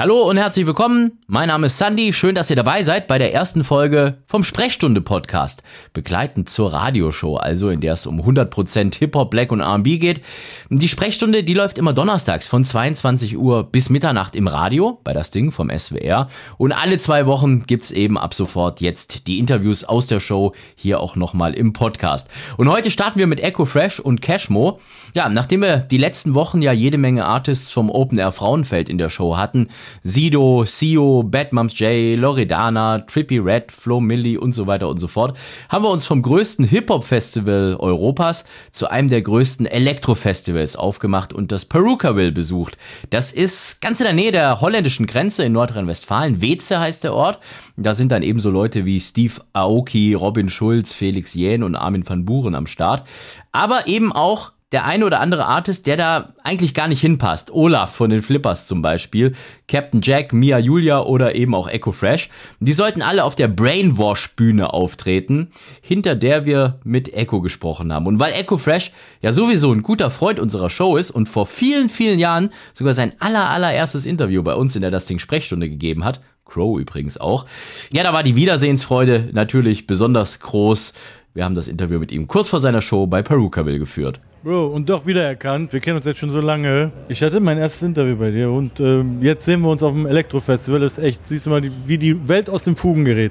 Hallo und herzlich willkommen. Mein Name ist Sandy. Schön, dass ihr dabei seid bei der ersten Folge vom Sprechstunde Podcast. Begleitend zur Radioshow, also in der es um 100% Hip-Hop, Black und R&B geht. Die Sprechstunde, die läuft immer donnerstags von 22 Uhr bis Mitternacht im Radio bei das Ding vom SWR. Und alle zwei Wochen gibt's eben ab sofort jetzt die Interviews aus der Show hier auch nochmal im Podcast. Und heute starten wir mit Echo Fresh und Cashmo. Ja, nachdem wir die letzten Wochen ja jede Menge Artists vom Open Air Frauenfeld in der Show hatten, Sido, Sio, Bad Moms J, Loredana, Trippy Red, Flo Millie und so weiter und so fort, haben wir uns vom größten Hip-Hop-Festival Europas zu einem der größten Elektro-Festivals aufgemacht und das Perukaville besucht. Das ist ganz in der Nähe der holländischen Grenze in Nordrhein-Westfalen. Weze heißt der Ort. Da sind dann ebenso Leute wie Steve Aoki, Robin Schulz, Felix Jähn und Armin van Buren am Start. Aber eben auch der eine oder andere Artist, der da eigentlich gar nicht hinpasst. Olaf von den Flippers zum Beispiel, Captain Jack, Mia Julia oder eben auch Echo Fresh. Die sollten alle auf der Brainwash-Bühne auftreten, hinter der wir mit Echo gesprochen haben. Und weil Echo Fresh ja sowieso ein guter Freund unserer Show ist und vor vielen, vielen Jahren sogar sein aller, allererstes Interview bei uns in der Das Sprechstunde gegeben hat, Crow übrigens auch, ja, da war die Wiedersehensfreude natürlich besonders groß. Wir haben das Interview mit ihm kurz vor seiner Show bei Perukaville geführt. Bro, und doch wiedererkannt. Wir kennen uns jetzt schon so lange. Ich hatte mein erstes Interview bei dir und ähm, jetzt sehen wir uns auf dem Elektrofestival. Das ist echt, siehst du mal, wie die Welt aus dem Fugen gerät.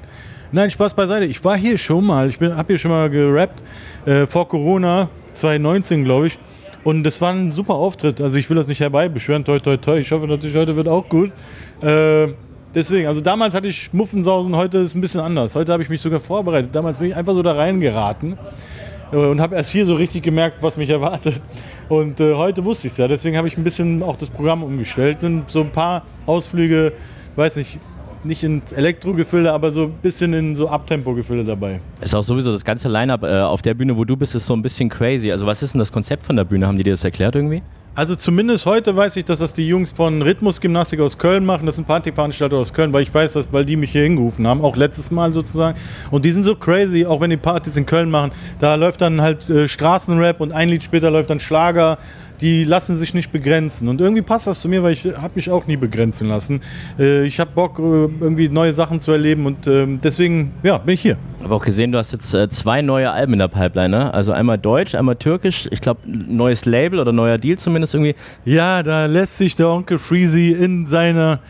Nein, Spaß beiseite. Ich war hier schon mal. Ich habe hier schon mal gerappt. Äh, vor Corona, 2019, glaube ich. Und das war ein super Auftritt. Also ich will das nicht herbeibeschwören. Toi, toi, toi. Ich hoffe natürlich, heute wird auch gut. Äh, deswegen, also damals hatte ich Muffensausen, heute ist es ein bisschen anders. Heute habe ich mich sogar vorbereitet. Damals bin ich einfach so da reingeraten und habe erst hier so richtig gemerkt, was mich erwartet. Und äh, heute wusste ich es ja. Deswegen habe ich ein bisschen auch das Programm umgestellt und so ein paar Ausflüge, weiß nicht, nicht ins Elektro-Gefilde, aber so ein bisschen in so Abtempo-Gefilde dabei. Ist auch sowieso das ganze Line-Up äh, auf der Bühne, wo du bist, ist so ein bisschen crazy. Also was ist denn das Konzept von der Bühne? Haben die dir das erklärt irgendwie? Also zumindest heute weiß ich, dass das die Jungs von Rhythmusgymnastik aus Köln machen. Das sind Partyveranstalter aus Köln, weil ich weiß, dass, weil die mich hier hingerufen haben, auch letztes Mal sozusagen. Und die sind so crazy, auch wenn die Partys in Köln machen. Da läuft dann halt äh, Straßenrap und ein Lied später läuft dann Schlager die lassen sich nicht begrenzen. Und irgendwie passt das zu mir, weil ich habe mich auch nie begrenzen lassen. Äh, ich habe Bock, äh, irgendwie neue Sachen zu erleben und ähm, deswegen ja, bin ich hier. Aber auch gesehen, du hast jetzt äh, zwei neue Alben in der Pipeline, ne? Also einmal Deutsch, einmal Türkisch. Ich glaube, neues Label oder neuer Deal zumindest irgendwie. Ja, da lässt sich der Onkel Freezy in seiner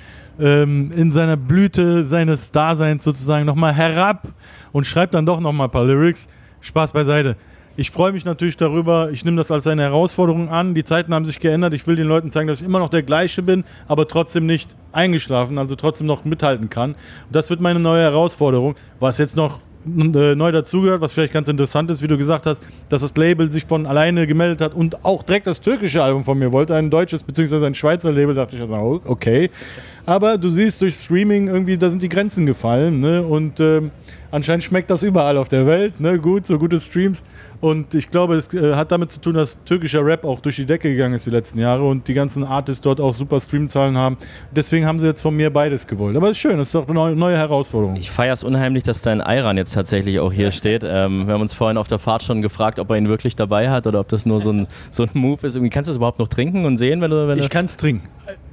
ähm, in seiner Blüte seines Daseins sozusagen nochmal herab und schreibt dann doch nochmal ein paar Lyrics. Spaß beiseite. Ich freue mich natürlich darüber. Ich nehme das als eine Herausforderung an. Die Zeiten haben sich geändert. Ich will den Leuten zeigen, dass ich immer noch der gleiche bin, aber trotzdem nicht eingeschlafen, also trotzdem noch mithalten kann. Und das wird meine neue Herausforderung. Was jetzt noch äh, neu dazugehört, was vielleicht ganz interessant ist, wie du gesagt hast, dass das Label sich von alleine gemeldet hat und auch direkt das türkische Album von mir wollte, ein deutsches bzw. ein Schweizer Label, dachte ich, also, okay. Aber du siehst durch Streaming irgendwie, da sind die Grenzen gefallen ne? und ähm, anscheinend schmeckt das überall auf der Welt, ne? gut, so gute Streams und ich glaube, es äh, hat damit zu tun, dass türkischer Rap auch durch die Decke gegangen ist die letzten Jahre und die ganzen Artists dort auch super Streamzahlen haben. Deswegen haben sie jetzt von mir beides gewollt. Aber es ist schön, es ist auch eine neue Herausforderung. Ich feiere es unheimlich, dass dein Ayran jetzt tatsächlich auch hier steht. Ähm, wir haben uns vorhin auf der Fahrt schon gefragt, ob er ihn wirklich dabei hat oder ob das nur so ein, so ein Move ist. Irgendwie kannst du es überhaupt noch trinken und sehen, wenn du. Wenn ich kann es trinken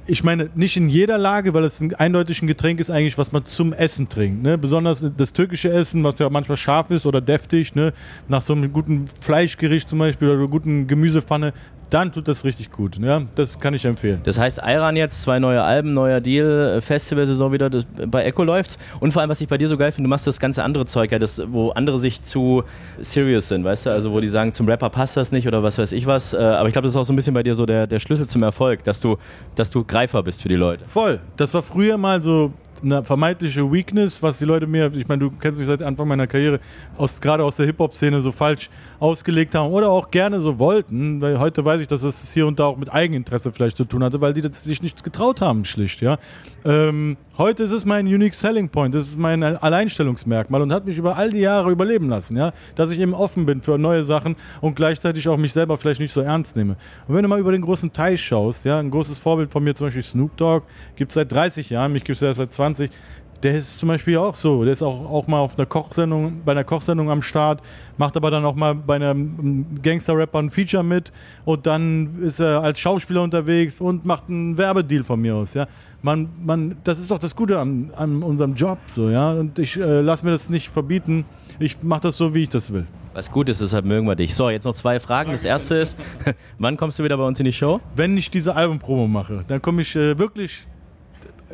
ich meine, nicht in jeder Lage, weil es ein eindeutig ein Getränk ist eigentlich, was man zum Essen trinkt. Ne? Besonders das türkische Essen, was ja manchmal scharf ist oder deftig, ne? nach so einem guten Fleischgericht zum Beispiel oder einer guten Gemüsepfanne, dann tut das richtig gut. Ja? Das kann ich empfehlen. Das heißt, Iran jetzt, zwei neue Alben, neuer Deal, äh, Festivalsaison wieder das, bei Echo läuft. Und vor allem, was ich bei dir so geil finde, du machst das ganze andere Zeug, ja, das, wo andere sich zu serious sind, weißt du? Also, wo die sagen, zum Rapper passt das nicht oder was weiß ich was. Äh, aber ich glaube, das ist auch so ein bisschen bei dir so der, der Schlüssel zum Erfolg, dass du, dass du Greifer bist für die Leute. Voll. Das war früher mal so eine vermeintliche Weakness, was die Leute mir, ich meine, du kennst mich seit Anfang meiner Karriere, aus, gerade aus der Hip-Hop-Szene so falsch ausgelegt haben oder auch gerne so wollten, weil heute weiß ich, dass es hier und da auch mit Eigeninteresse vielleicht zu tun hatte, weil die das sich nicht getraut haben, schlicht, ja. Ähm, heute ist es mein Unique Selling Point, das ist mein Alleinstellungsmerkmal und hat mich über all die Jahre überleben lassen, ja, dass ich eben offen bin für neue Sachen und gleichzeitig auch mich selber vielleicht nicht so ernst nehme. Und wenn du mal über den großen Teich schaust, ja, ein großes Vorbild von mir zum Beispiel Snoop Dogg, gibt es seit 30 Jahren, mich gibt es ja seit 20 20. der ist zum Beispiel auch so. Der ist auch, auch mal auf einer Kochsendung, bei einer Kochsendung am Start, macht aber dann auch mal bei einem Gangster-Rapper ein Feature mit und dann ist er als Schauspieler unterwegs und macht einen Werbedeal von mir aus. Ja? Man, man, das ist doch das Gute an, an unserem Job. So, ja? Und ich äh, lasse mir das nicht verbieten. Ich mache das so, wie ich das will. Was gut ist, deshalb mögen wir dich. So, jetzt noch zwei Fragen. Das erste ist, wann kommst du wieder bei uns in die Show? Wenn ich diese Albumpromo mache, dann komme ich äh, wirklich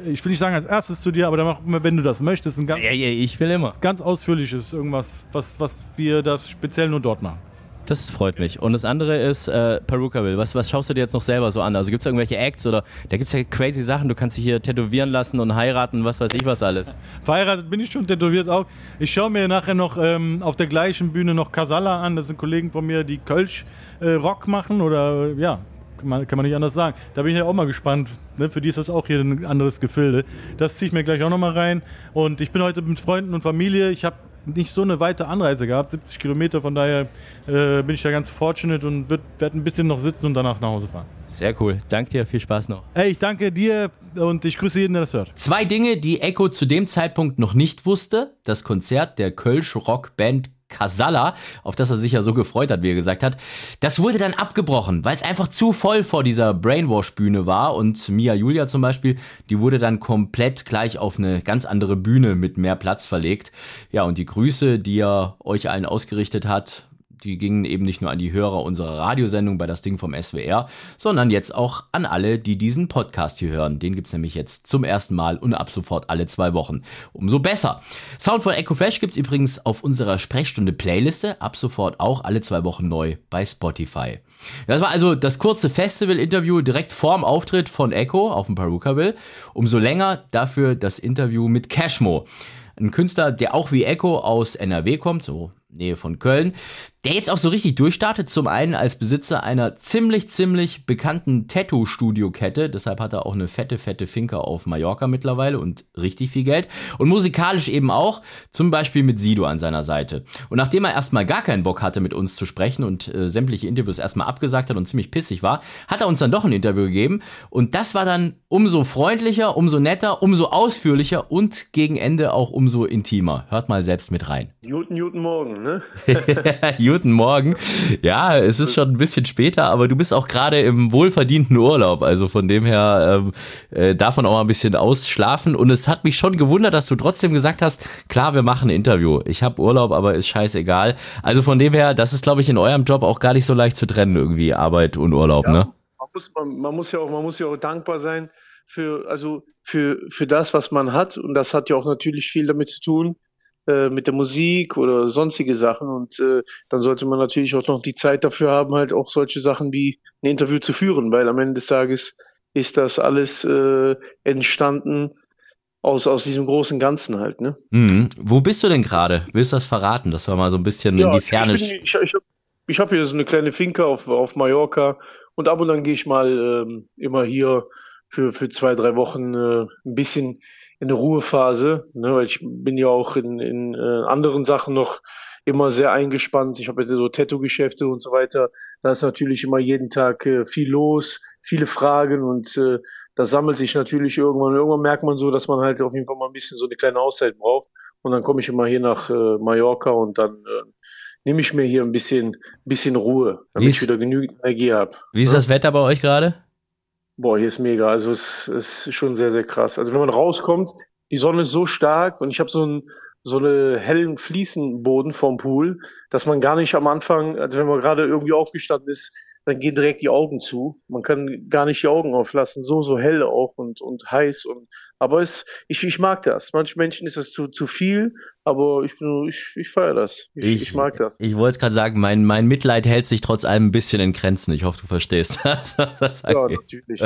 ich will nicht sagen als erstes zu dir, aber dann mach wenn du das möchtest, ein ganz, ja, ja, ich will immer. ganz ausführliches irgendwas, was, was wir das speziell nur dort machen. Das freut mich. Und das andere ist äh, Perukaville. Was, was schaust du dir jetzt noch selber so an? Also gibt es irgendwelche Acts oder da gibt es ja crazy Sachen. Du kannst dich hier tätowieren lassen und heiraten, was weiß ich was alles. Verheiratet bin ich schon, tätowiert auch. Ich schaue mir nachher noch ähm, auf der gleichen Bühne noch Casala an. Das sind Kollegen von mir, die Kölsch äh, Rock machen oder ja, man, kann man nicht anders sagen. Da bin ich ja auch mal gespannt. Ne? Für die ist das auch hier ein anderes Gefilde. Das ziehe ich mir gleich auch nochmal rein. Und ich bin heute mit Freunden und Familie. Ich habe nicht so eine weite Anreise gehabt, 70 Kilometer. Von daher äh, bin ich da ganz fortunate und werde ein bisschen noch sitzen und danach nach Hause fahren. Sehr cool. Danke dir, viel Spaß noch. Hey, ich danke dir und ich grüße jeden, der das hört. Zwei Dinge, die Echo zu dem Zeitpunkt noch nicht wusste. Das Konzert der Kölsch Rockband Casalla, auf das er sich ja so gefreut hat, wie er gesagt hat. Das wurde dann abgebrochen, weil es einfach zu voll vor dieser Brainwash-Bühne war und Mia Julia zum Beispiel, die wurde dann komplett gleich auf eine ganz andere Bühne mit mehr Platz verlegt. Ja, und die Grüße, die er euch allen ausgerichtet hat, die gingen eben nicht nur an die Hörer unserer Radiosendung bei das Ding vom SWR, sondern jetzt auch an alle, die diesen Podcast hier hören. Den gibt's nämlich jetzt zum ersten Mal und ab sofort alle zwei Wochen. Umso besser. Sound von Echo Flash gibt's übrigens auf unserer Sprechstunde Playliste, ab sofort auch alle zwei Wochen neu bei Spotify. Das war also das kurze Festival-Interview direkt vorm Auftritt von Echo auf dem Perukaville. Umso länger dafür das Interview mit Cashmo. Ein Künstler, der auch wie Echo aus NRW kommt, so Nähe von Köln, der jetzt auch so richtig durchstartet. Zum einen als Besitzer einer ziemlich, ziemlich bekannten Tattoo-Studio-Kette. Deshalb hat er auch eine fette, fette Finca auf Mallorca mittlerweile und richtig viel Geld. Und musikalisch eben auch, zum Beispiel mit Sido an seiner Seite. Und nachdem er erstmal gar keinen Bock hatte, mit uns zu sprechen und äh, sämtliche Interviews erstmal abgesagt hat und ziemlich pissig war, hat er uns dann doch ein Interview gegeben. Und das war dann umso freundlicher, umso netter, umso ausführlicher und gegen Ende auch umso intimer. Hört mal selbst mit rein. Guten, guten Morgen, ne? guten Morgen. Ja, es ist schon ein bisschen später, aber du bist auch gerade im wohlverdienten Urlaub. Also von dem her ähm, äh, davon auch mal ein bisschen ausschlafen. Und es hat mich schon gewundert, dass du trotzdem gesagt hast, klar, wir machen ein Interview. Ich habe Urlaub, aber ist scheißegal. Also von dem her, das ist, glaube ich, in eurem Job auch gar nicht so leicht zu trennen, irgendwie Arbeit und Urlaub, ja, ne? Man muss, man, man muss ja auch, man muss ja auch dankbar sein für, also für, für das, was man hat. Und das hat ja auch natürlich viel damit zu tun, äh, mit der Musik oder sonstige Sachen und äh, dann sollte man natürlich auch noch die Zeit dafür haben, halt auch solche Sachen wie ein Interview zu führen, weil am Ende des Tages ist das alles äh, entstanden aus, aus diesem großen Ganzen halt, ne? Mhm. Wo bist du denn gerade? Willst du das verraten, dass wir mal so ein bisschen ja, in die Ferne... Ich, ich, ich, ich habe hier so eine kleine Finca auf, auf Mallorca und ab und an gehe ich mal ähm, immer hier für, für zwei, drei Wochen äh, ein bisschen in der Ruhephase, ne, weil ich bin ja auch in, in äh, anderen Sachen noch immer sehr eingespannt. Ich habe jetzt so Tattoo-Geschäfte und so weiter. Da ist natürlich immer jeden Tag äh, viel los, viele Fragen und äh, das sammelt sich natürlich irgendwann. Irgendwann merkt man so, dass man halt auf jeden Fall mal ein bisschen so eine kleine Auszeit braucht. Und dann komme ich immer hier nach äh, Mallorca und dann äh, nehme ich mir hier ein bisschen, bisschen Ruhe, damit ist, ich wieder genügend Energie habe. Wie ist ja? das Wetter bei euch gerade? Boah, hier ist mega. Also es ist schon sehr, sehr krass. Also wenn man rauskommt, die Sonne ist so stark und ich habe so einen so eine hellen Fliesenboden vom Pool, dass man gar nicht am Anfang, also wenn man gerade irgendwie aufgestanden ist, dann gehen direkt die Augen zu. Man kann gar nicht die Augen auflassen, so, so hell auch und, und heiß und, aber es, ich, ich mag das. Manchen Menschen ist das zu, zu viel, aber ich bin, ich, ich feiere das. Ich, ich, ich, mag das. Ich wollte es gerade sagen, mein, mein Mitleid hält sich trotz allem ein bisschen in Grenzen. Ich hoffe, du verstehst das. das ja, natürlich.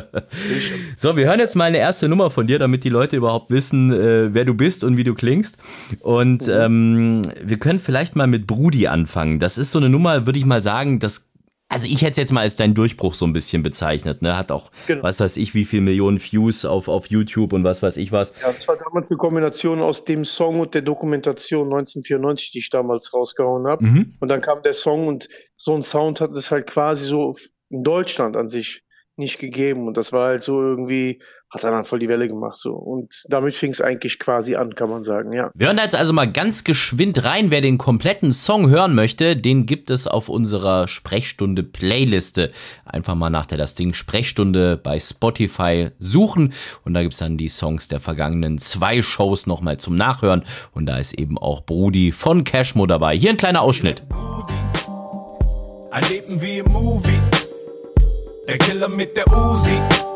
so, wir hören jetzt mal eine erste Nummer von dir, damit die Leute überhaupt wissen, äh, wer du bist und wie du klingst. Und mhm. ähm, wir können vielleicht mal mit Brudi anfangen. Das ist so eine Nummer, würde ich mal sagen, das also ich hätte es jetzt mal als dein Durchbruch so ein bisschen bezeichnet, ne? Hat auch, genau. was weiß ich, wie viel Millionen Views auf, auf YouTube und was weiß ich was. Ja, das war damals eine Kombination aus dem Song und der Dokumentation 1994, die ich damals rausgehauen habe. Mhm. Und dann kam der Song und so ein Sound hat es halt quasi so in Deutschland an sich nicht gegeben. Und das war halt so irgendwie, hat dann halt voll die Welle gemacht. so Und damit fing es eigentlich quasi an, kann man sagen, ja. Wir hören da jetzt also mal ganz geschwind rein. Wer den kompletten Song hören möchte, den gibt es auf unserer Sprechstunde-Playliste. Einfach mal nach der Das Ding Sprechstunde bei Spotify suchen. Und da gibt's dann die Songs der vergangenen zwei Shows nochmal zum Nachhören. Und da ist eben auch Brudi von Cashmo dabei. Hier ein kleiner Ausschnitt. Ein Leben wie im Movie. Der Killer mit der Uzi.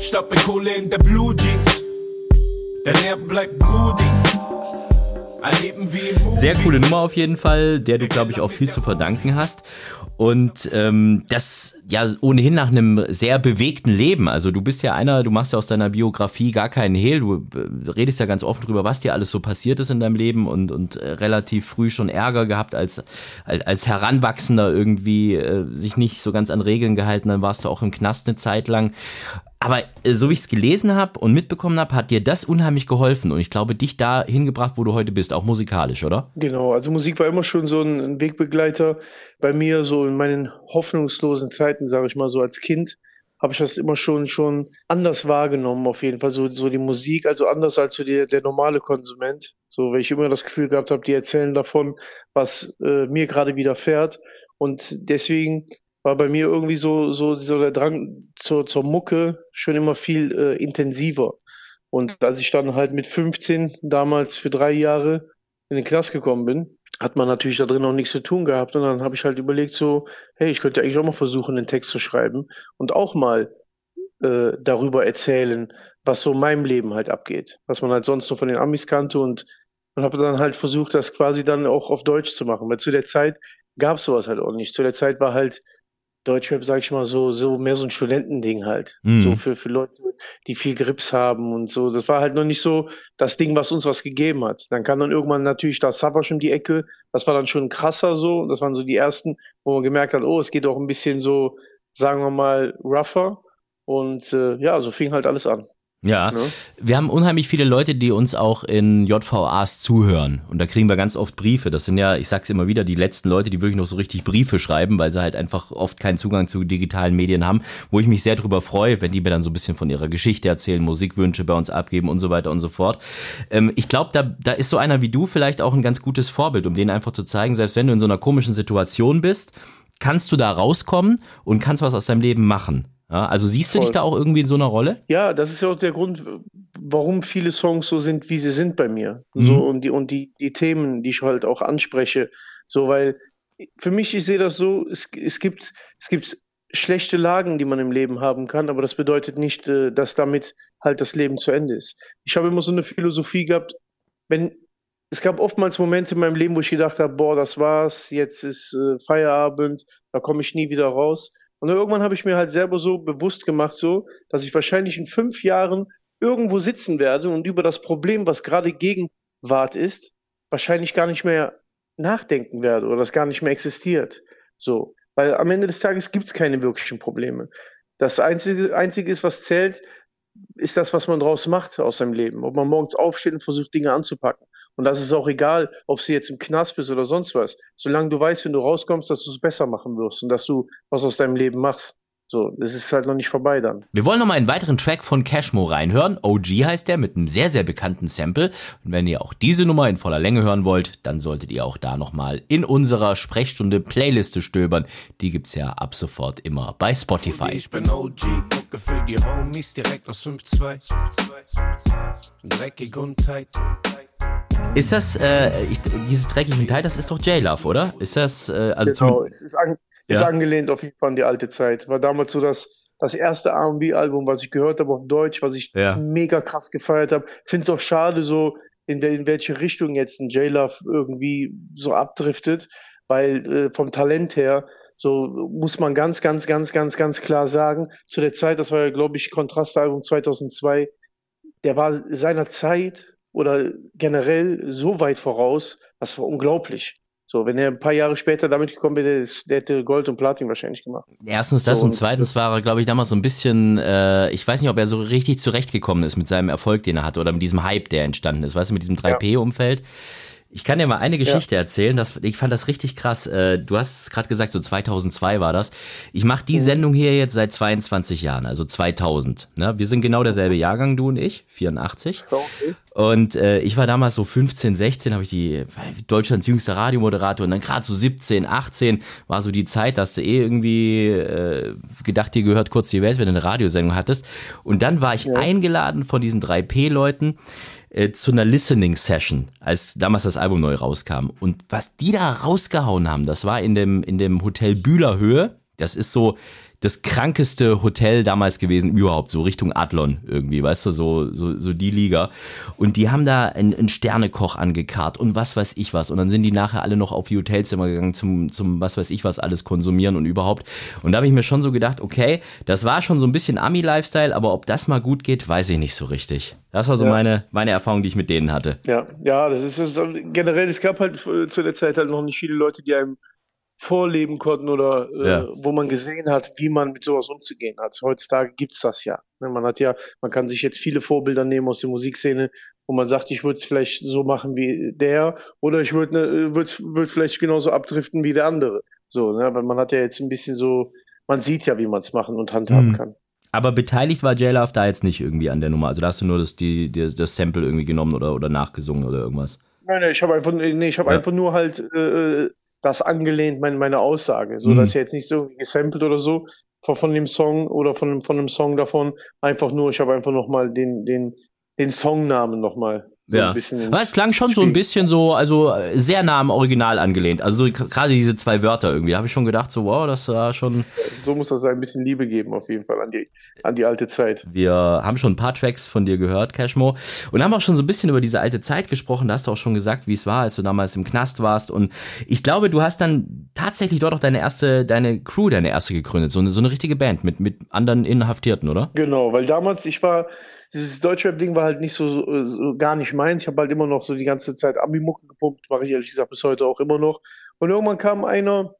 Stoppe Kohle in der Blue Jeans. Der Nerv bleibt Movie. Sehr coole Nummer auf jeden Fall, der du, glaube ich, auch viel zu verdanken hast. Und ähm, das ja ohnehin nach einem sehr bewegten Leben. Also du bist ja einer, du machst ja aus deiner Biografie gar keinen Hehl. Du äh, redest ja ganz offen drüber, was dir alles so passiert ist in deinem Leben und, und äh, relativ früh schon Ärger gehabt als, als, als Heranwachsender irgendwie äh, sich nicht so ganz an Regeln gehalten. Dann warst du auch im Knast eine Zeit lang. Aber äh, so wie ich es gelesen habe und mitbekommen habe, hat dir das unheimlich geholfen und ich glaube, dich da hingebracht, wo du heute bist, auch musikalisch, oder? Genau, also Musik war immer schon so ein Wegbegleiter bei mir, so in meinen hoffnungslosen Zeiten, sage ich mal so als Kind, habe ich das immer schon schon anders wahrgenommen, auf jeden Fall. So, so die Musik, also anders als so die, der normale Konsument. So, weil ich immer das Gefühl gehabt habe, die erzählen davon, was äh, mir gerade widerfährt. Und deswegen war bei mir irgendwie so, so, so der Drang zur, zur Mucke schon immer viel äh, intensiver. Und als ich dann halt mit 15 damals für drei Jahre in den Knast gekommen bin, hat man natürlich da drin noch nichts zu tun gehabt. Und dann habe ich halt überlegt so, hey, ich könnte eigentlich auch mal versuchen, einen Text zu schreiben und auch mal äh, darüber erzählen, was so in meinem Leben halt abgeht, was man halt sonst nur von den Amis kannte und und habe dann halt versucht, das quasi dann auch auf Deutsch zu machen, weil zu der Zeit gab es sowas halt auch nicht. Zu der Zeit war halt Deutschrap, sag ich mal, so, so mehr so ein Studentending halt. Mhm. So für, für Leute, die viel Grips haben und so. Das war halt noch nicht so das Ding, was uns was gegeben hat. Dann kam dann irgendwann natürlich da Savage um die Ecke. Das war dann schon krasser so. Das waren so die ersten, wo man gemerkt hat, oh, es geht auch ein bisschen so, sagen wir mal, rougher. Und äh, ja, so fing halt alles an. Ja, ne? wir haben unheimlich viele Leute, die uns auch in JVAs zuhören. Und da kriegen wir ganz oft Briefe. Das sind ja, ich sag's immer wieder, die letzten Leute, die wirklich noch so richtig Briefe schreiben, weil sie halt einfach oft keinen Zugang zu digitalen Medien haben, wo ich mich sehr drüber freue, wenn die mir dann so ein bisschen von ihrer Geschichte erzählen, Musikwünsche bei uns abgeben und so weiter und so fort. Ähm, ich glaube, da, da ist so einer wie du vielleicht auch ein ganz gutes Vorbild, um denen einfach zu zeigen, selbst wenn du in so einer komischen Situation bist, kannst du da rauskommen und kannst was aus deinem Leben machen. Ja, also siehst du dich da auch irgendwie in so einer Rolle? Ja, das ist ja auch der Grund, warum viele Songs so sind, wie sie sind bei mir. Mhm. So, und die, und die, die Themen, die ich halt auch anspreche. So, weil für mich, ich sehe das so, es, es gibt, es gibt schlechte Lagen, die man im Leben haben kann, aber das bedeutet nicht, äh, dass damit halt das Leben zu Ende ist. Ich habe immer so eine Philosophie gehabt, wenn, es gab oftmals Momente in meinem Leben, wo ich gedacht habe, boah, das war's, jetzt ist äh, Feierabend, da komme ich nie wieder raus. Und irgendwann habe ich mir halt selber so bewusst gemacht, so, dass ich wahrscheinlich in fünf Jahren irgendwo sitzen werde und über das Problem, was gerade Gegenwart ist, wahrscheinlich gar nicht mehr nachdenken werde oder das gar nicht mehr existiert. So. Weil am Ende des Tages gibt es keine wirklichen Probleme. Das einzige, einzige ist, was zählt, ist das, was man draus macht aus seinem Leben. Ob man morgens aufsteht und versucht, Dinge anzupacken. Und das ist auch egal, ob du jetzt im Knast bist oder sonst was. Solange du weißt, wenn du rauskommst, dass du es besser machen wirst und dass du was aus deinem Leben machst. So, das ist halt noch nicht vorbei dann. Wir wollen noch mal einen weiteren Track von Cashmo reinhören. OG heißt der mit einem sehr, sehr bekannten Sample. Und wenn ihr auch diese Nummer in voller Länge hören wollt, dann solltet ihr auch da noch mal in unserer Sprechstunde Playliste stöbern. Die gibt's ja ab sofort immer bei Spotify. Ich bin OG, gucke für die Homies direkt aus 5-2. Dreckig und tight. Ist das, äh, ich, dieses dreckige Metall, das ist doch J-Love, oder? Ist das, äh, also Genau, es ist, an, ist ja. angelehnt auf jeden Fall an die alte Zeit. War damals so das, das erste R&B-Album, was ich gehört habe auf Deutsch, was ich ja. mega krass gefeiert habe. Finde es auch schade, so in, in welche Richtung jetzt ein J-Love irgendwie so abdriftet, weil äh, vom Talent her so muss man ganz, ganz, ganz, ganz, ganz klar sagen, zu der Zeit, das war ja, glaube ich, Kontrastalbum 2002, der war seiner Zeit oder generell so weit voraus, das war unglaublich. So, wenn er ein paar Jahre später damit gekommen wäre, der hätte Gold und Platin wahrscheinlich gemacht. Erstens das so, und zweitens war er, glaube ich, damals so ein bisschen, äh, ich weiß nicht, ob er so richtig zurechtgekommen ist mit seinem Erfolg, den er hatte oder mit diesem Hype, der entstanden ist, weißt du, mit diesem 3P-Umfeld. Ich kann dir mal eine Geschichte ja. erzählen. Das, ich fand das richtig krass. Äh, du hast gerade gesagt, so 2002 war das. Ich mache die mhm. Sendung hier jetzt seit 22 Jahren, also 2000. Ne? Wir sind genau derselbe Jahrgang, du und ich, 84. Okay. Und äh, ich war damals so 15, 16, habe ich die Deutschlands jüngster Radiomoderator und dann gerade so 17, 18 war so die Zeit, dass du eh irgendwie äh, gedacht, dir gehört kurz die Welt, wenn du eine Radiosendung hattest. Und dann war ich ja. eingeladen von diesen 3P-Leuten äh, zu einer Listening Session, als damals das Album neu rauskam. Und was die da rausgehauen haben, das war in dem, in dem Hotel Bühlerhöhe. Das ist so, das krankeste Hotel damals gewesen überhaupt, so Richtung Adlon irgendwie, weißt du, so, so, so die Liga. Und die haben da einen, einen Sternekoch angekarrt und was weiß ich was. Und dann sind die nachher alle noch auf die Hotelzimmer gegangen zum, zum was weiß ich was alles konsumieren und überhaupt. Und da habe ich mir schon so gedacht, okay, das war schon so ein bisschen Ami-Lifestyle, aber ob das mal gut geht, weiß ich nicht so richtig. Das war so ja. meine, meine Erfahrung, die ich mit denen hatte. Ja, ja, das ist, das ist generell, es gab halt zu der Zeit halt noch nicht viele Leute, die einem vorleben konnten oder äh, ja. wo man gesehen hat, wie man mit sowas umzugehen hat. Heutzutage gibt's das ja. Ne, man hat ja, man kann sich jetzt viele Vorbilder nehmen aus der Musikszene, wo man sagt, ich würde es vielleicht so machen wie der oder ich würde ne, würd, würd vielleicht genauso abdriften wie der andere. So, ne, weil man hat ja jetzt ein bisschen so, man sieht ja, wie man es machen und handhaben mhm. kann. Aber beteiligt war J-Love da jetzt nicht irgendwie an der Nummer. Also da hast du nur das, die, die, das Sample irgendwie genommen oder, oder nachgesungen oder irgendwas. Nein, nein, ich habe einfach, nee, ich hab ja. einfach nur halt äh, das angelehnt, meine, meine Aussage. So, mhm. dass jetzt nicht so gesampelt oder so von, von dem Song oder von, von dem Song davon. Einfach nur, ich habe einfach nochmal den, den, den Songnamen nochmal so ja. Aber es klang schon so ein bisschen so, also äh, sehr nah am Original angelehnt. Also gerade diese zwei Wörter irgendwie, habe ich schon gedacht, so wow, das war schon. So muss das ein bisschen Liebe geben, auf jeden Fall, an die, an die alte Zeit. Wir haben schon ein paar Tracks von dir gehört, Cashmo, und haben auch schon so ein bisschen über diese alte Zeit gesprochen. Da hast du auch schon gesagt, wie es war, als du damals im Knast warst. Und ich glaube, du hast dann tatsächlich dort auch deine erste, deine Crew, deine erste gegründet, so eine, so eine richtige Band mit, mit anderen Inhaftierten, oder? Genau, weil damals, ich war dieses Deutschrap-Ding war halt nicht so, so, so gar nicht meins. Ich habe halt immer noch so die ganze Zeit Abi-Mucke gepumpt, mache ich ehrlich gesagt bis heute auch immer noch. Und irgendwann kam einer,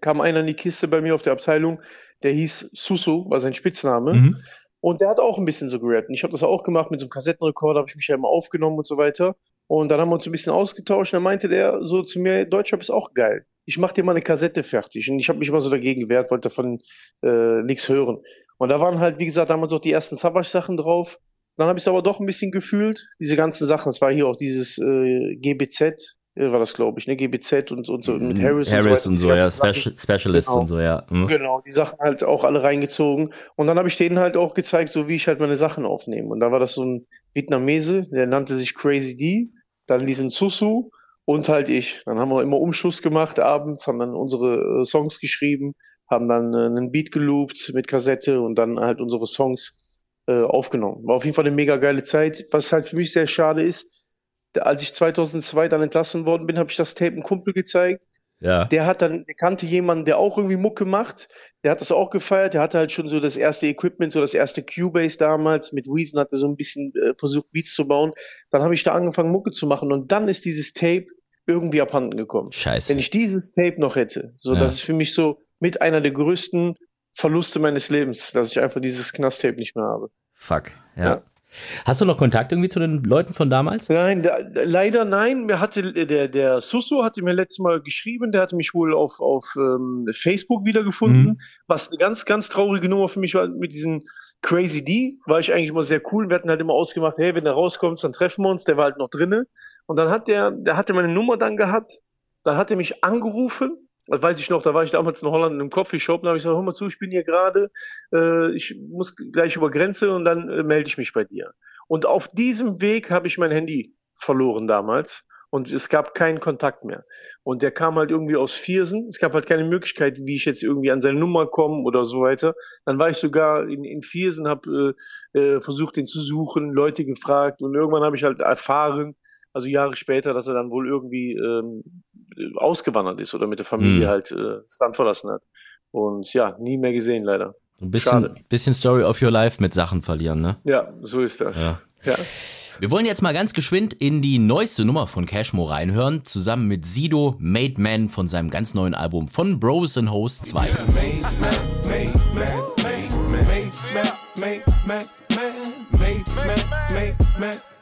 kam einer in die Kiste bei mir auf der Abteilung, der hieß Susu, war sein Spitzname. Mhm. Und der hat auch ein bisschen so gerappt. Und ich habe das auch gemacht mit so einem Kassettenrekorder, habe ich mich ja immer aufgenommen und so weiter. Und dann haben wir uns ein bisschen ausgetauscht. Und dann meinte der so zu mir, Deutschrap ist auch geil. Ich mach dir mal eine Kassette fertig. Und ich habe mich immer so dagegen gewehrt, wollte davon äh, nichts hören. Und da waren halt, wie gesagt, damals auch die ersten Savage-Sachen drauf. Dann habe ich es aber doch ein bisschen gefühlt, diese ganzen Sachen. Es war hier auch dieses äh, GBZ, äh, war das, glaube ich, ne? GBZ und, und so mit Harris, Harris und so, und so ja, Special, Specialists genau. und so, ja. Mhm. Genau, die Sachen halt auch alle reingezogen. Und dann habe ich denen halt auch gezeigt, so wie ich halt meine Sachen aufnehme. Und da war das so ein Vietnamese, der nannte sich Crazy D, dann diesen Susu und halt ich. Dann haben wir immer Umschuss gemacht abends, haben dann unsere äh, Songs geschrieben haben dann äh, einen Beat geloopt mit Kassette und dann halt unsere Songs äh, aufgenommen. War auf jeden Fall eine mega geile Zeit. Was halt für mich sehr schade ist, als ich 2002 dann entlassen worden bin, habe ich das Tape einem Kumpel gezeigt. Ja. Der hat dann, der kannte jemanden, der auch irgendwie Mucke macht. Der hat das auch gefeiert. Der hatte halt schon so das erste Equipment, so das erste Cubase damals. Mit Reason hat er so ein bisschen äh, versucht, Beats zu bauen. Dann habe ich da angefangen, Mucke zu machen. Und dann ist dieses Tape irgendwie abhanden gekommen. Scheiße. Wenn ich dieses Tape noch hätte, so, ja. das ist für mich so, mit einer der größten Verluste meines Lebens, dass ich einfach dieses Knasttape nicht mehr habe. Fuck, ja. ja. Hast du noch Kontakt irgendwie zu den Leuten von damals? Nein, da, leider nein. Mir hatte der der Susso hatte mir letztes Mal geschrieben, der hatte mich wohl auf auf ähm, Facebook wiedergefunden, mhm. was eine ganz ganz traurige Nummer für mich war mit diesem Crazy D. War ich eigentlich immer sehr cool. Wir hatten halt immer ausgemacht, hey, wenn er rauskommt, dann treffen wir uns. Der war halt noch drinne und dann hat der der hatte meine Nummer dann gehabt. Dann hat er mich angerufen das weiß ich noch, da war ich damals in Holland in einem Coffeeshop, da habe ich gesagt, hör mal zu, ich bin hier gerade, äh, ich muss gleich über Grenze und dann äh, melde ich mich bei dir. Und auf diesem Weg habe ich mein Handy verloren damals und es gab keinen Kontakt mehr. Und der kam halt irgendwie aus Viersen. Es gab halt keine Möglichkeit, wie ich jetzt irgendwie an seine Nummer komme oder so weiter. Dann war ich sogar in, in Viersen, habe äh, äh, versucht, den zu suchen, Leute gefragt und irgendwann habe ich halt erfahren, also Jahre später, dass er dann wohl irgendwie ähm, ausgewandert ist oder mit der Familie mhm. halt äh, das Land verlassen hat. Und ja, nie mehr gesehen leider. Ein bisschen, bisschen Story of your life mit Sachen verlieren, ne? Ja, so ist das. Ja. ja. Wir wollen jetzt mal ganz geschwind in die neueste Nummer von Cashmo reinhören, zusammen mit Sido Made Man von seinem ganz neuen Album von Bros and Host 2. Auf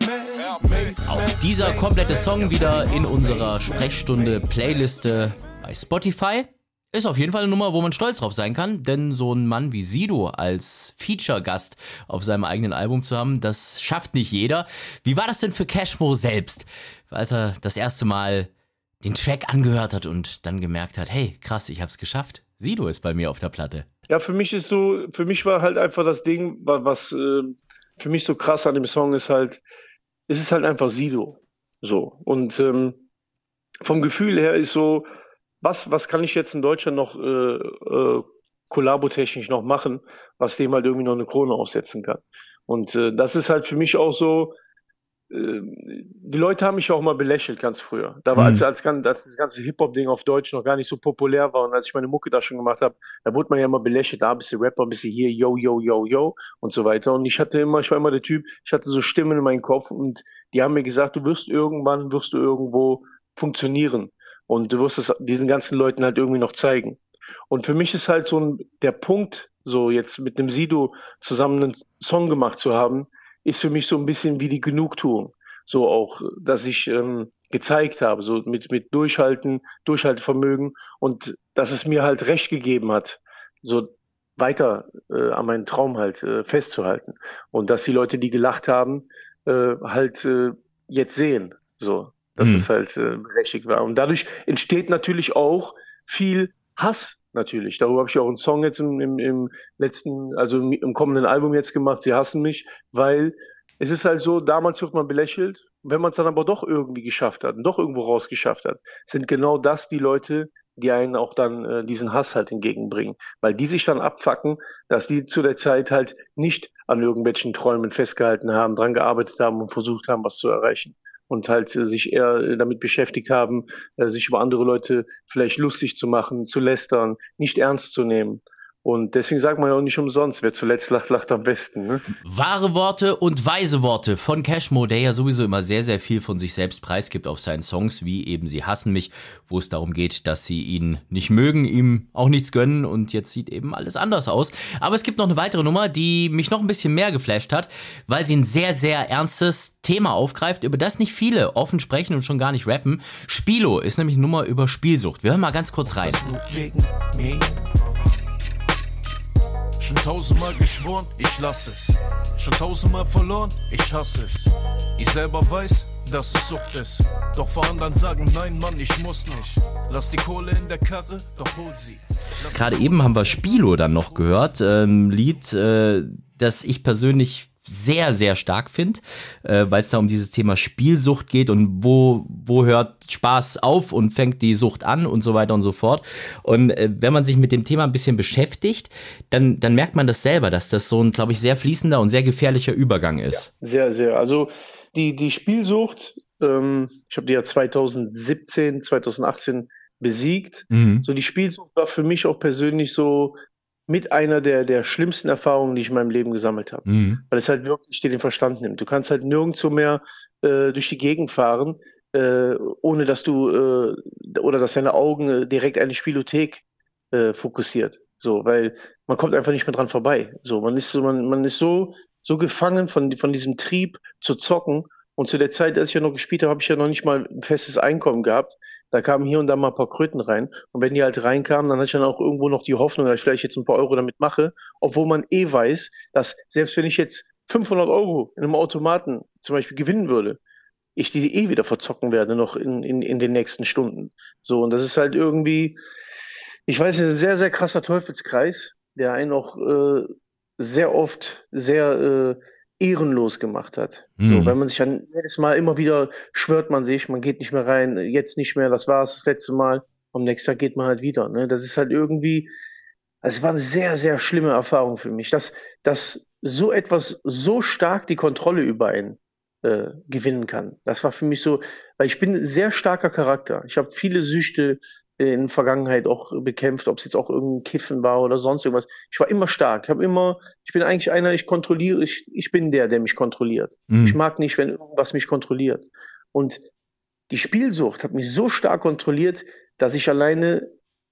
Dieser komplette Song wieder in unserer Sprechstunde Playliste bei Spotify. Ist auf jeden Fall eine Nummer, wo man stolz drauf sein kann, denn so ein Mann wie Sido als Feature-Gast auf seinem eigenen Album zu haben, das schafft nicht jeder. Wie war das denn für Cashmo selbst, als er das erste Mal den Track angehört hat und dann gemerkt hat, hey, krass, ich hab's geschafft. Sido ist bei mir auf der Platte. Ja, für mich ist so, für mich war halt einfach das Ding, was äh, für mich so krass an dem Song ist halt, es ist halt einfach Sido. So. Und ähm, vom Gefühl her ist so, was, was kann ich jetzt in Deutschland noch äh, äh, kollabotechnisch noch machen, was dem halt irgendwie noch eine Krone aufsetzen kann. Und äh, das ist halt für mich auch so, die Leute haben mich auch mal belächelt ganz früher. Da war, mhm. als, als, als das ganze Hip-Hop-Ding auf Deutsch noch gar nicht so populär war und als ich meine Mucke da schon gemacht habe, da wurde man ja immer belächelt, da ah, bist du Rapper, bist du hier, yo, yo, yo, yo und so weiter. Und ich hatte immer, ich war immer der Typ, ich hatte so Stimmen in meinem Kopf und die haben mir gesagt, du wirst irgendwann, wirst du irgendwo funktionieren. Und du wirst es diesen ganzen Leuten halt irgendwie noch zeigen. Und für mich ist halt so ein, der Punkt, so jetzt mit dem Sido zusammen einen Song gemacht zu haben, ist für mich so ein bisschen wie die Genugtuung. So auch, dass ich ähm, gezeigt habe, so mit, mit Durchhalten, Durchhaltevermögen und dass es mir halt recht gegeben hat, so weiter äh, an meinen Traum halt äh, festzuhalten. Und dass die Leute, die gelacht haben, äh, halt äh, jetzt sehen. So dass mhm. es halt äh, berechtigt war. Und dadurch entsteht natürlich auch viel Hass natürlich. Darüber habe ich auch einen Song jetzt im, im, im letzten, also im, kommenden Album jetzt gemacht, Sie hassen mich, weil es ist halt so, damals wird man belächelt, wenn man es dann aber doch irgendwie geschafft hat und doch irgendwo rausgeschafft hat, sind genau das die Leute, die einen auch dann äh, diesen Hass halt entgegenbringen. Weil die sich dann abfacken, dass die zu der Zeit halt nicht an irgendwelchen Träumen festgehalten haben, dran gearbeitet haben und versucht haben, was zu erreichen und halt sich eher damit beschäftigt haben, äh, sich über andere Leute vielleicht lustig zu machen, zu lästern, nicht ernst zu nehmen. Und deswegen sagt man ja auch nicht umsonst, wer zuletzt lacht, lacht am besten. Ne? Wahre Worte und weise Worte von Cashmo, der ja sowieso immer sehr, sehr viel von sich selbst preisgibt auf seinen Songs, wie eben Sie hassen mich, wo es darum geht, dass sie ihn nicht mögen, ihm auch nichts gönnen und jetzt sieht eben alles anders aus. Aber es gibt noch eine weitere Nummer, die mich noch ein bisschen mehr geflasht hat, weil sie ein sehr, sehr ernstes Thema aufgreift, über das nicht viele offen sprechen und schon gar nicht rappen. Spilo ist nämlich eine Nummer über Spielsucht. Wir hören mal ganz kurz rein. Schon tausendmal geschworen, ich lass es. Schon tausendmal verloren, ich hasse es. Ich selber weiß, dass es Sucht ist. Doch vor anderen sagen, nein, Mann, ich muss nicht. Lass die Kohle in der Karre, doch hol sie. Gerade eben haben wir Spilo dann noch gehört. Ähm, Lied, äh, das ich persönlich sehr, sehr stark finde, äh, weil es da um dieses Thema Spielsucht geht und wo, wo hört Spaß auf und fängt die Sucht an und so weiter und so fort. Und äh, wenn man sich mit dem Thema ein bisschen beschäftigt, dann, dann merkt man das selber, dass das so ein, glaube ich, sehr fließender und sehr gefährlicher Übergang ist. Ja, sehr, sehr. Also die, die Spielsucht, ähm, ich habe die ja 2017, 2018 besiegt. Mhm. So die Spielsucht war für mich auch persönlich so mit einer der, der schlimmsten Erfahrungen, die ich in meinem Leben gesammelt habe. Mhm. Weil es halt wirklich dir den Verstand nimmt. Du kannst halt nirgendwo mehr äh, durch die Gegend fahren, äh, ohne dass du äh, oder dass deine Augen äh, direkt eine Spielothek äh, fokussiert. So, weil man kommt einfach nicht mehr dran vorbei. So, man ist so, man, man ist so, so gefangen von, von diesem Trieb zu zocken und zu der Zeit, als ich ja noch gespielt habe, habe ich ja noch nicht mal ein festes Einkommen gehabt. Da kamen hier und da mal ein paar Kröten rein. Und wenn die halt reinkamen, dann hatte ich dann auch irgendwo noch die Hoffnung, dass ich vielleicht jetzt ein paar Euro damit mache. Obwohl man eh weiß, dass selbst wenn ich jetzt 500 Euro in einem Automaten zum Beispiel gewinnen würde, ich die eh wieder verzocken werde noch in, in, in den nächsten Stunden. So, und das ist halt irgendwie, ich weiß, ein sehr, sehr krasser Teufelskreis, der einen auch äh, sehr oft sehr äh, ehrenlos gemacht hat. Mhm. So, weil man sich dann jedes Mal immer wieder schwört man sich, man geht nicht mehr rein, jetzt nicht mehr, das war es das letzte Mal. Am nächsten Tag geht man halt wieder. Ne? Das ist halt irgendwie, also es war eine sehr, sehr schlimme Erfahrung für mich, dass, dass so etwas so stark die Kontrolle über einen äh, gewinnen kann. Das war für mich so, weil ich bin ein sehr starker Charakter. Ich habe viele Süchte in Vergangenheit auch bekämpft, ob es jetzt auch irgendein Kiffen war oder sonst irgendwas. Ich war immer stark. Ich habe immer, ich bin eigentlich einer, ich kontrolliere, ich, ich bin der, der mich kontrolliert. Mhm. Ich mag nicht, wenn irgendwas mich kontrolliert. Und die Spielsucht hat mich so stark kontrolliert, dass ich alleine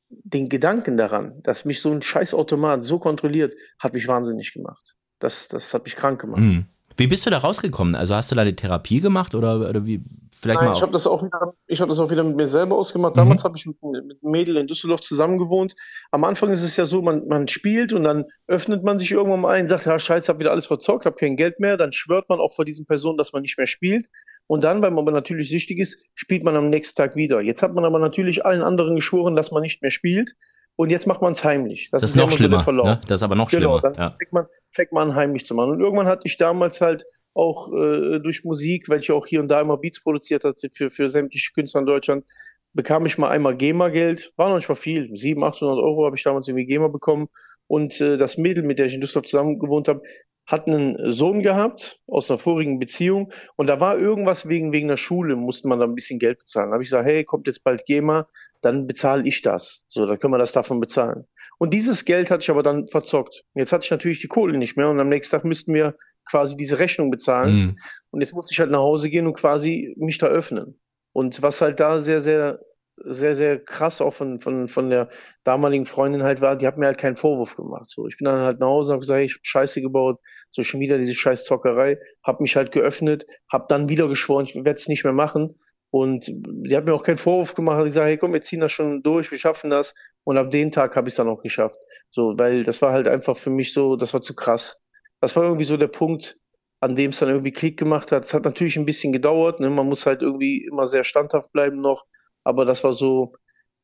den Gedanken daran, dass mich so ein Scheißautomat so kontrolliert, hat mich wahnsinnig gemacht. Das, das hat mich krank gemacht. Mhm. Wie bist du da rausgekommen? Also hast du da eine Therapie gemacht oder, oder wie? Vielleicht Nein, mal. ich habe das auch wieder, ich habe das auch wieder mit mir selber ausgemacht. Damals habe ich mit, mit Mädel in Düsseldorf zusammen gewohnt. Am Anfang ist es ja so, man, man spielt und dann öffnet man sich irgendwann mal ein, sagt, ja, scheiße, hab wieder alles verzockt, hab kein Geld mehr. Dann schwört man auch vor diesen Personen, dass man nicht mehr spielt. Und dann, weil man aber natürlich süchtig ist, spielt man am nächsten Tag wieder. Jetzt hat man aber natürlich allen anderen geschworen, dass man nicht mehr spielt. Und jetzt macht man es heimlich. das ist ja noch schlimmer. Ne? Das ist aber noch Genau, schlimmer. dann Ja. fängt, man, fängt man an, heimlich zu machen. Und irgendwann hatte ich damals halt auch äh, durch Musik, weil ich auch hier und da immer Beats produziert hatte für, für sämtliche Künstler in Deutschland, bekam ich mal einmal GEMA-Geld. War noch nicht mal viel. 700, 800 Euro habe ich damals irgendwie GEMA bekommen. Und äh, das Mädel, mit der ich in Düsseldorf zusammen gewohnt habe, hat einen Sohn gehabt aus einer vorigen Beziehung und da war irgendwas wegen wegen der Schule, musste man da ein bisschen Geld bezahlen. Da habe ich gesagt, hey, kommt jetzt bald GEMA, dann bezahle ich das. So, dann können wir das davon bezahlen. Und dieses Geld hatte ich aber dann verzockt. Jetzt hatte ich natürlich die Kohle nicht mehr und am nächsten Tag müssten wir quasi diese Rechnung bezahlen. Mhm. Und jetzt musste ich halt nach Hause gehen und quasi mich da öffnen. Und was halt da sehr, sehr, sehr, sehr krass auch von, von, von der damaligen Freundin halt war, die hat mir halt keinen Vorwurf gemacht. So, ich bin dann halt nach Hause und habe gesagt, hey, ich hab Scheiße gebaut, so schon wieder diese scheiß Zockerei, hab mich halt geöffnet, hab dann wieder geschworen, ich werde es nicht mehr machen. Und die hat mir auch keinen Vorwurf gemacht, hat gesagt, hey komm, wir ziehen das schon durch, wir schaffen das. Und ab dem Tag habe ich es dann auch geschafft. So, weil das war halt einfach für mich so, das war zu krass. Das war irgendwie so der Punkt, an dem es dann irgendwie Klick gemacht hat. Es hat natürlich ein bisschen gedauert, ne? man muss halt irgendwie immer sehr standhaft bleiben noch, aber das war so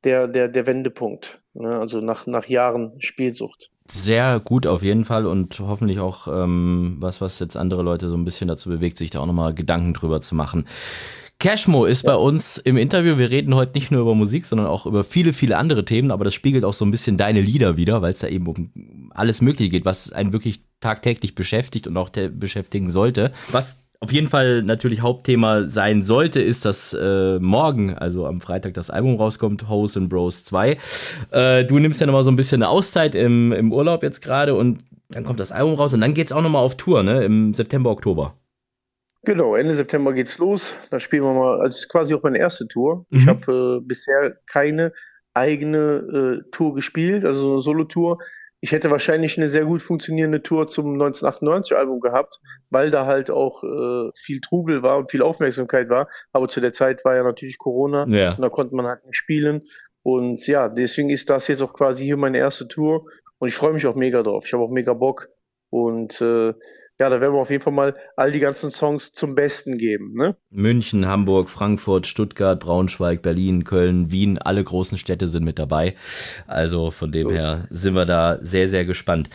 der, der, der Wendepunkt, ne? also nach, nach Jahren Spielsucht. Sehr gut auf jeden Fall und hoffentlich auch ähm, was, was jetzt andere Leute so ein bisschen dazu bewegt, sich da auch nochmal Gedanken drüber zu machen. Cashmo ist bei uns im Interview. Wir reden heute nicht nur über Musik, sondern auch über viele, viele andere Themen, aber das spiegelt auch so ein bisschen deine Lieder wieder, weil es da eben um alles Mögliche geht, was einen wirklich tagtäglich beschäftigt und auch beschäftigen sollte. Was auf jeden Fall natürlich Hauptthema sein sollte, ist, dass äh, morgen, also am Freitag, das Album rauskommt, Hoes and Bros 2. Äh, du nimmst ja nochmal so ein bisschen eine Auszeit im, im Urlaub jetzt gerade und dann kommt das Album raus und dann geht's auch nochmal auf Tour, ne? Im September, Oktober. Genau, Ende September geht's los. Da spielen wir mal, also es ist quasi auch meine erste Tour. Mhm. Ich habe äh, bisher keine eigene äh, Tour gespielt, also so eine Solo-Tour. Ich hätte wahrscheinlich eine sehr gut funktionierende Tour zum 1998-Album gehabt, weil da halt auch äh, viel Trubel war und viel Aufmerksamkeit war. Aber zu der Zeit war ja natürlich Corona Ja. und da konnte man halt nicht spielen. Und ja, deswegen ist das jetzt auch quasi hier meine erste Tour und ich freue mich auch mega drauf. Ich habe auch mega Bock und äh, ja, da werden wir auf jeden Fall mal all die ganzen Songs zum Besten geben, ne? München, Hamburg, Frankfurt, Stuttgart, Braunschweig, Berlin, Köln, Wien, alle großen Städte sind mit dabei. Also von dem So her sind wir da sehr, sehr gespannt.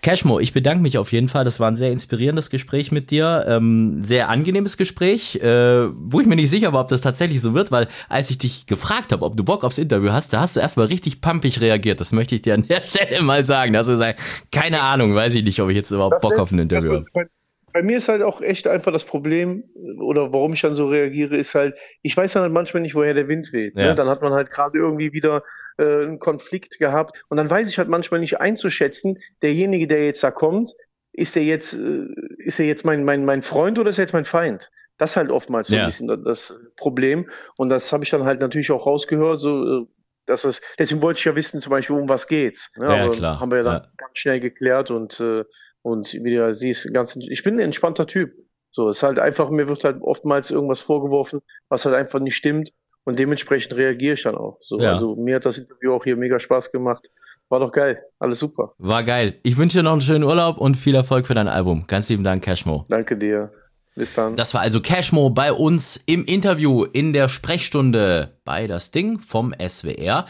Cashmo, ich bedanke mich auf jeden Fall. Das war ein sehr inspirierendes Gespräch mit dir. Ähm, sehr angenehmes Gespräch, äh, wo ich mir nicht sicher war, ob das tatsächlich so wird, weil als ich dich gefragt habe, ob du Bock aufs Interview hast, da hast du erstmal richtig pumpig reagiert. Das möchte ich dir an der Stelle mal sagen. Da hast du gesagt, keine Ahnung, weiß ich nicht, ob ich jetzt überhaupt Das Bock auf ein Interview habe. Bei, bei mir ist halt auch echt einfach das Problem, oder warum ich dann so reagiere, ist halt, ich weiß dann halt manchmal nicht, woher der Wind weht. Ja. Ne? Dann hat man halt gerade irgendwie wieder äh, einen Konflikt gehabt und dann weiß ich halt manchmal nicht einzuschätzen, derjenige, der jetzt da kommt, ist der jetzt, äh, ist er jetzt mein, mein, mein Freund oder ist er jetzt mein Feind? Das ist halt oftmals so Ja. ein bisschen das, das Problem. Und das habe ich dann halt natürlich auch rausgehört, so, äh, dass es, deswegen wollte ich ja wissen, zum Beispiel, um was geht's. Ne? Ja, Aber klar. Haben wir ja dann Ja. ganz schnell geklärt und, äh, und wie du siehst, ganz, ich bin ein entspannter Typ. So, es ist halt einfach, mir wird halt oftmals irgendwas vorgeworfen, was halt einfach nicht stimmt. Und dementsprechend reagiere ich dann auch. So, Ja. also mir hat das Interview auch hier mega Spaß gemacht. War doch geil. Alles super. War geil. Ich wünsche dir noch einen schönen Urlaub und viel Erfolg für dein Album. Ganz lieben Dank, Cashmo. Danke dir. Bis dann. Das war also Cashmo bei uns im Interview in der Sprechstunde bei Das Ding vom SWR.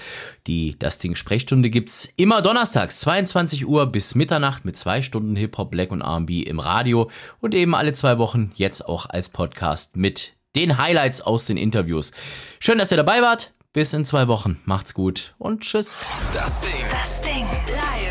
Die Das Ding Sprechstunde gibt's immer donnerstags 22 Uhr bis Mitternacht mit zwei Stunden Hip-Hop, Black und R&B im Radio und eben alle zwei Wochen jetzt auch als Podcast mit den Highlights aus den Interviews. Schön, dass ihr dabei wart. Bis in zwei Wochen. Macht's gut und tschüss. Das Ding. Das Ding live.